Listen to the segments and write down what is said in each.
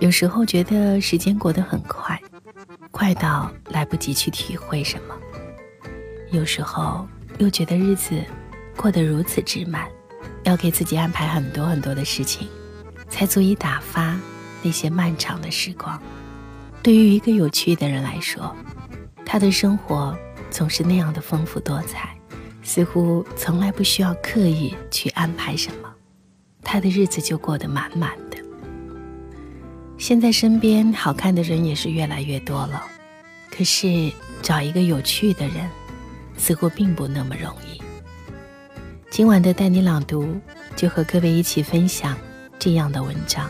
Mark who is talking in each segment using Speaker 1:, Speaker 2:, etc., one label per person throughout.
Speaker 1: 有时候觉得时间过得很快，快到来不及去体会什么；有时候又觉得日子过得如此之慢，要给自己安排很多很多的事情，才足以打发那些漫长的时光。对于一个有趣的人来说，他的生活总是那样的丰富多彩。似乎从来不需要刻意去安排什么，他的日子就过得满满的。现在身边好看的人也是越来越多了，可是找一个有趣的人，似乎并不那么容易。今晚的带你朗读，就和各位一起分享这样的文章：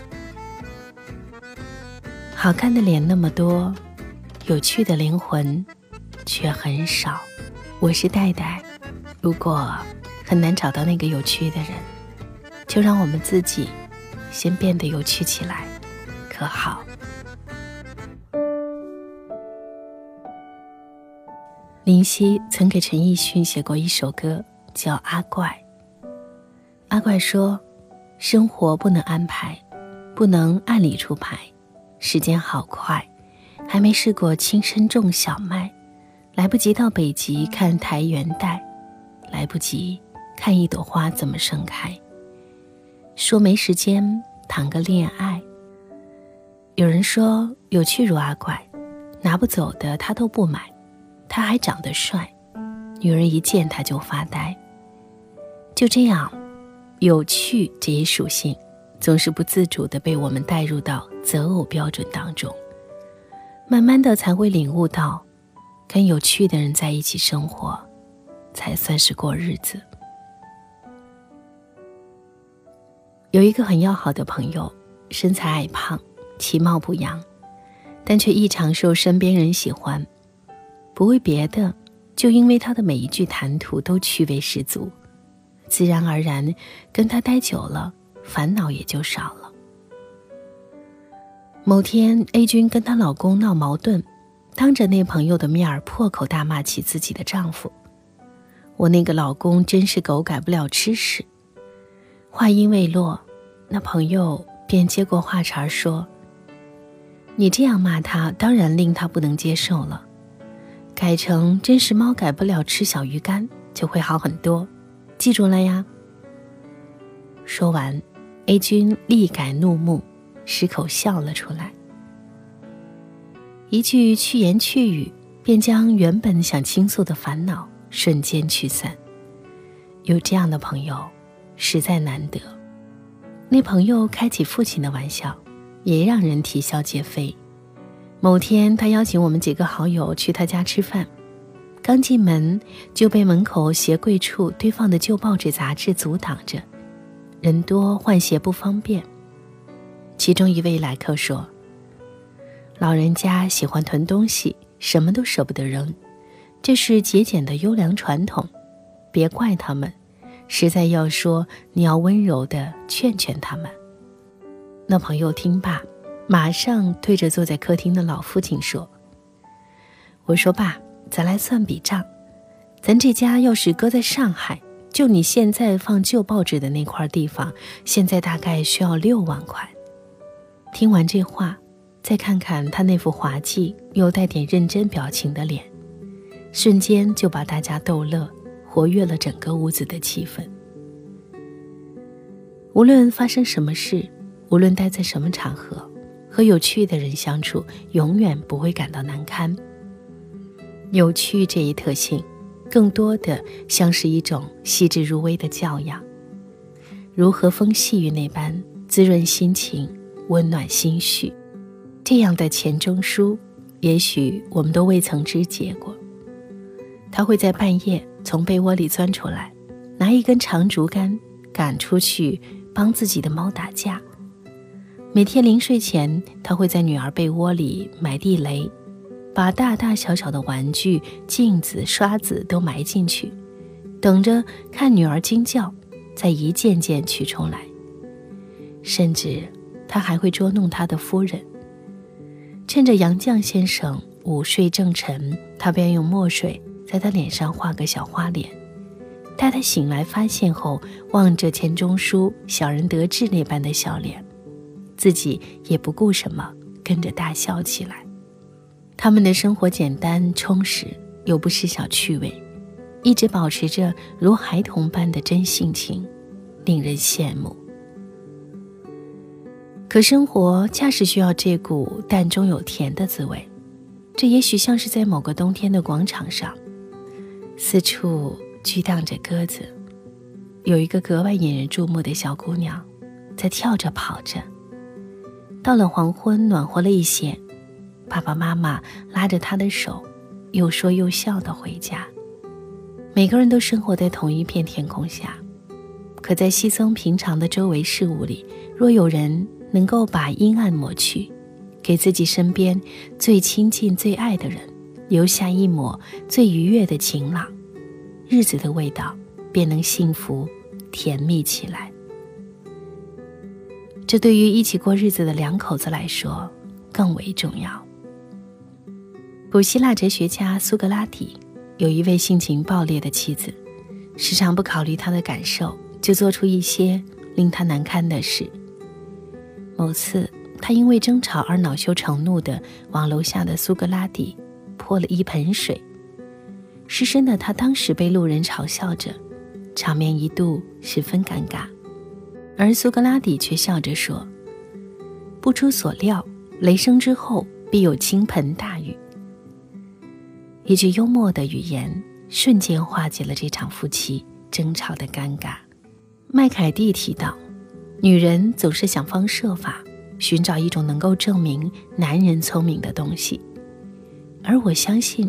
Speaker 1: 好看的脸那么多，有趣的灵魂却很少。我是戴戴。如果很难找到那个有趣的人，就让我们自己先变得有趣起来，可好？林夕曾给陈奕迅写过一首歌，叫《阿怪》。阿怪说：“生活不能安排，不能按理出牌，时间好快，还没试过亲身种小麦，来不及到北极看台原带。”来不及看一朵花怎么盛开。说没时间谈个恋爱。有人说有趣如阿怪，拿不走的他都不买。他还长得帅，女人一见他就发呆。就这样，有趣这一属性，总是不自主的被我们带入到择偶标准当中。慢慢的才会领悟到，跟有趣的人在一起生活。才算是过日子。有一个很要好的朋友，身材矮胖，其貌不扬，但却异常受身边人喜欢。不为别的，就因为他的每一句谈吐都趣味十足，自然而然跟他待久了，烦恼也就少了。某天，A 君跟她老公闹矛盾，当着那朋友的面儿破口大骂起自己的丈夫。我那个老公真是狗改不了吃屎。话音未落，那朋友便接过话茬说：“你这样骂他，当然令他不能接受了。改成真是猫改不了吃小鱼干，就会好很多。记住了呀。”说完，A 君立改怒目，失口笑了出来。一句去言去语，便将原本想倾诉的烦恼。瞬间驱散。有这样的朋友，实在难得。那朋友开起父亲的玩笑，也让人啼笑皆非。某天，他邀请我们几个好友去他家吃饭，刚进门就被门口鞋柜处堆放的旧报纸杂志阻挡着，人多换鞋不方便。其中一位来客说：“老人家喜欢囤东西，什么都舍不得扔。”这是节俭的优良传统，别怪他们。实在要说，你要温柔的劝劝他们。那朋友听罢，马上对着坐在客厅的老父亲说：“我说爸，咱来算笔账。咱这家要是搁在上海，就你现在放旧报纸的那块地方，现在大概需要六万块。”听完这话，再看看他那副滑稽又带点认真表情的脸。瞬间就把大家逗乐，活跃了整个屋子的气氛。无论发生什么事，无论待在什么场合，和有趣的人相处，永远不会感到难堪。有趣这一特性，更多的像是一种细致入微的教养，如和风细雨那般滋润心情，温暖心绪。这样的钱钟书，也许我们都未曾知解过。他会在半夜从被窝里钻出来，拿一根长竹竿赶出去帮自己的猫打架。每天临睡前，他会在女儿被窝里埋地雷，把大大小小的玩具、镜子、刷子都埋进去，等着看女儿惊叫，再一件件取出来。甚至，他还会捉弄他的夫人，趁着杨绛先生午睡正沉，他便用墨水。在他脸上画个小花脸，待他醒来发现后，望着钱钟书小人得志那般的笑脸，自己也不顾什么，跟着大笑起来。他们的生活简单充实，又不失小趣味，一直保持着如孩童般的真性情，令人羡慕。可生活恰是需要这股淡中有甜的滋味，这也许像是在某个冬天的广场上，四处居荡着鸽子，有一个格外引人注目的小姑娘，在跳着跑着。到了黄昏，暖和了一些。爸爸妈妈拉着他的手，又说又笑的回家。每个人都生活在同一片天空下，可在稀松平常的周围事物里，若有人能够把阴暗抹去，给自己身边最亲近、最爱的人留下一抹最愉悦的晴朗，日子的味道便能幸福、甜蜜起来。这对于一起过日子的两口子来说更为重要。古希腊哲学家苏格拉底有一位性情暴烈的妻子，时常不考虑他的感受，就做出一些令他难堪的事。某次，他因为争吵而恼羞成怒的往楼下的苏格拉底泼了一盆水，失身的他当时被路人嘲笑着，场面一度十分尴尬，而苏格拉底却笑着说：“不出所料，雷声之后必有倾盆大雨。”一句幽默的语言，瞬间化解了这场夫妻争吵的尴尬。麦凯蒂提到，女人总是想方设法寻找一种能够证明男人聪明的东西，而我相信，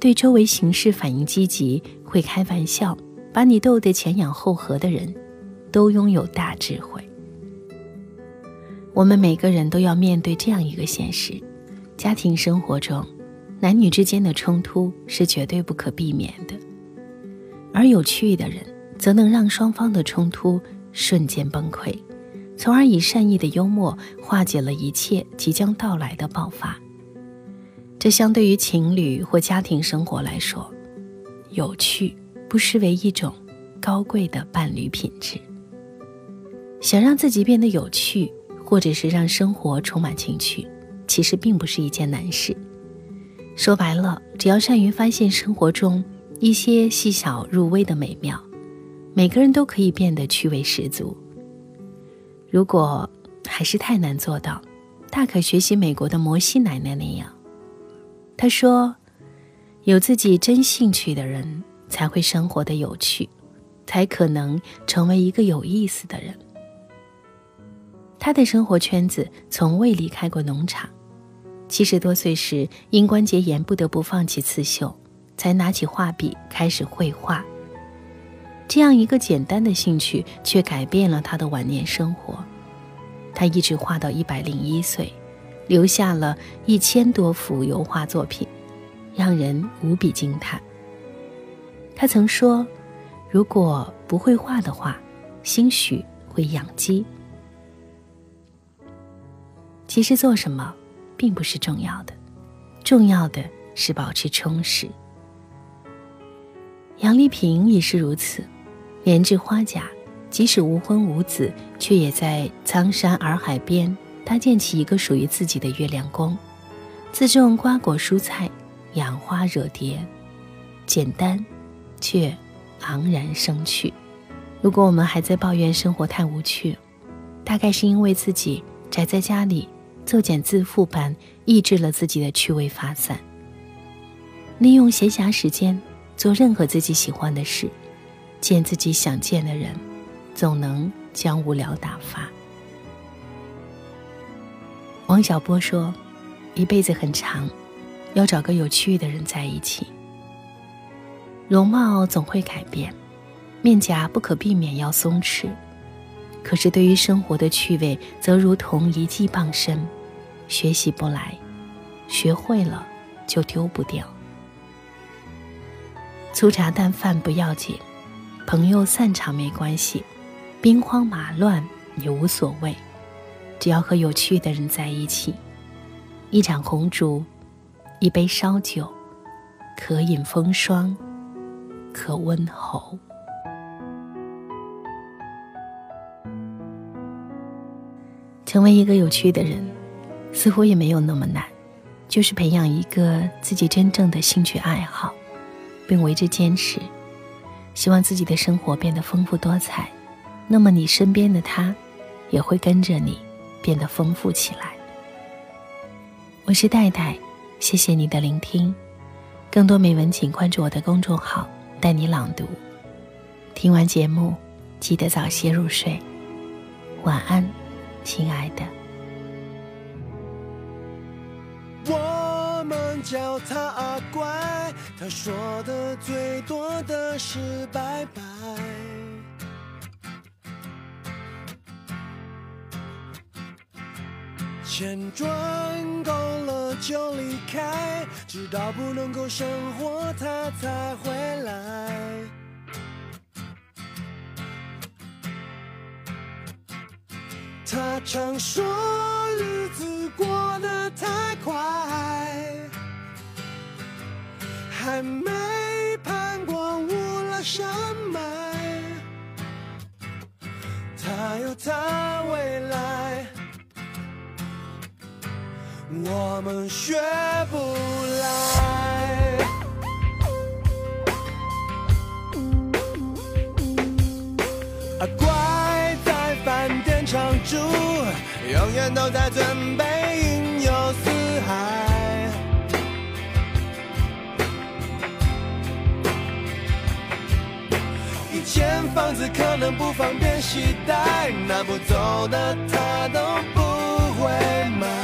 Speaker 1: 对周围形势反应积极、会开玩笑、把你逗得前仰后合的人，都拥有大智慧。我们每个人都要面对这样一个现实：家庭生活中。男女之间的冲突是绝对不可避免的，而有趣的人则能让双方的冲突瞬间崩溃，从而以善意的幽默化解了一切即将到来的爆发。这相对于情侣或家庭生活来说，有趣不失为一种高贵的伴侣品质。想让自己变得有趣，或者是让生活充满情趣，其实并不是一件难事。说白了，只要善于发现生活中一些细小入微的美妙，每个人都可以变得趣味十足。如果还是太难做到，大可学习美国的摩西奶奶那样。他说：“有自己真兴趣的人，才会生活的有趣，才可能成为一个有意思的人。”他的生活圈子从未离开过农场。七十多岁时，因关节炎不得不放弃刺绣，才拿起画笔开始绘画。这样一个简单的兴趣，却改变了他的晚年生活。他一直画到一百零一岁，留下了一千多幅油画作品，让人无比惊叹。他曾说：“如果不会画的话，兴许会养鸡。”其实做什么？并不是重要的，重要的是保持充实。杨丽萍也是如此，连制花甲，即使无婚无子，却也在苍山洱海边搭建起一个属于自己的月亮宫，自种瓜果蔬菜，养花惹蝶，简单，却昂然生趣。如果我们还在抱怨生活太无趣，大概是因为自己宅在家里。作茧自缚般抑制了自己的趣味发散。利用闲暇时间做任何自己喜欢的事，见自己想见的人，总能将无聊打发。王小波说：“一辈子很长，要找个有趣的人在一起。容貌总会改变，面颊不可避免要松弛。”可是，对于生活的趣味，则如同一记傍身，学习不来，学会了就丢不掉。粗茶淡饭不要紧，朋友散场没关系，兵荒马乱也无所谓，只要和有趣的人在一起。一盏红烛一杯烧酒可饮风霜可温喉。成为一个有趣的人似乎也没有那么难就是培养一个自己真正的兴趣爱好并为之坚持。希望自己的生活变得丰富多彩那么你身边的他也会跟着你变得丰富起来。我是戴戴，谢谢你的聆听。更多美文，请关注我的公众号“带你朗读”。听完节目，记得早些入睡，晚安，亲爱的。
Speaker 2: 我们叫他阿乖，他说的最多的是拜拜。钱赚够了就离开，直到不能够生活他才回来。他常说日子过得太快，还没攀过乌拉山脉。他有他未来，我们学不来。啊，乖在饭店常住，永远都在准备云游四海。以前房子可能不方便携带，拿不走的他都不会买。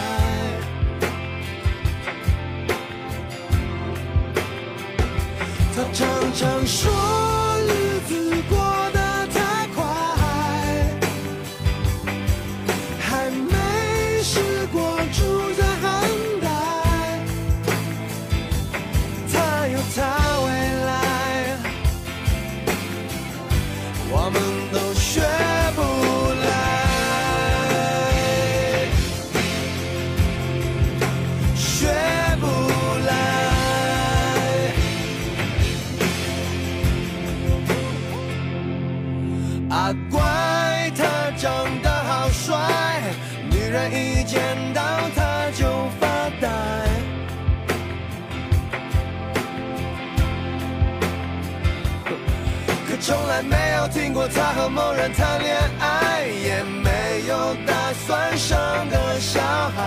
Speaker 2: 过他和某人谈恋爱，也没有打算生个小孩。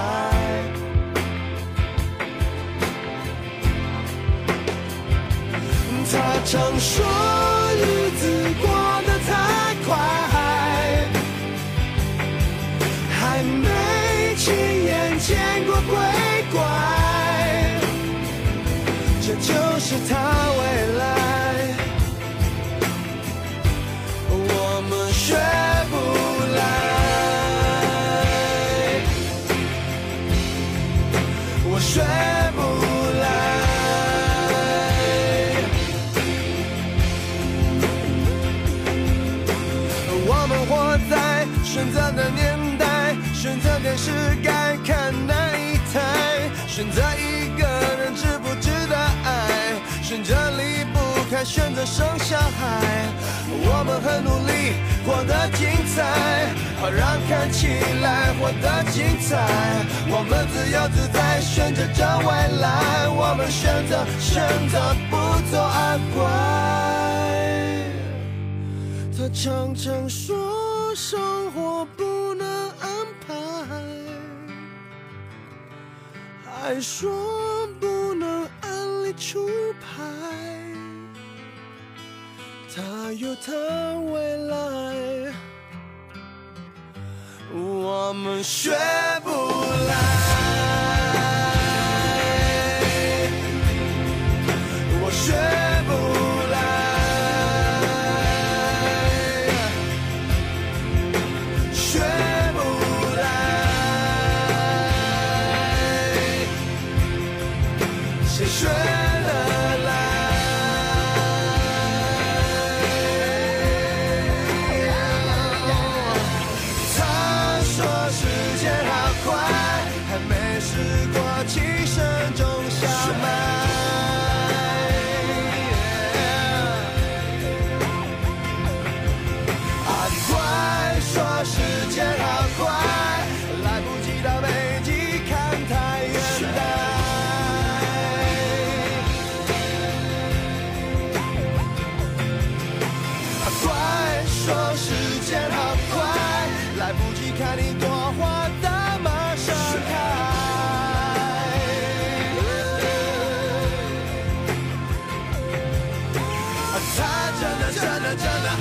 Speaker 2: 他常说日子过得太快，还没亲眼见过鬼怪，这就是他未来，学不来。我们活在选择的年代，选择电视该看哪一台，选择一选择生小孩。我们很努力，活得精彩，好让看起来活得精彩。我们自由自在，选择着未来，我们选择选择不做阿怪。他常常说生活不能安排，还说不能按理出牌。他有他未来，我们学不来，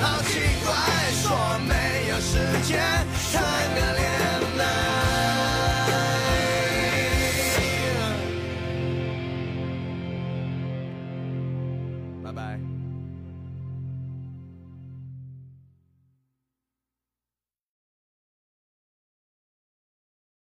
Speaker 2: 好奇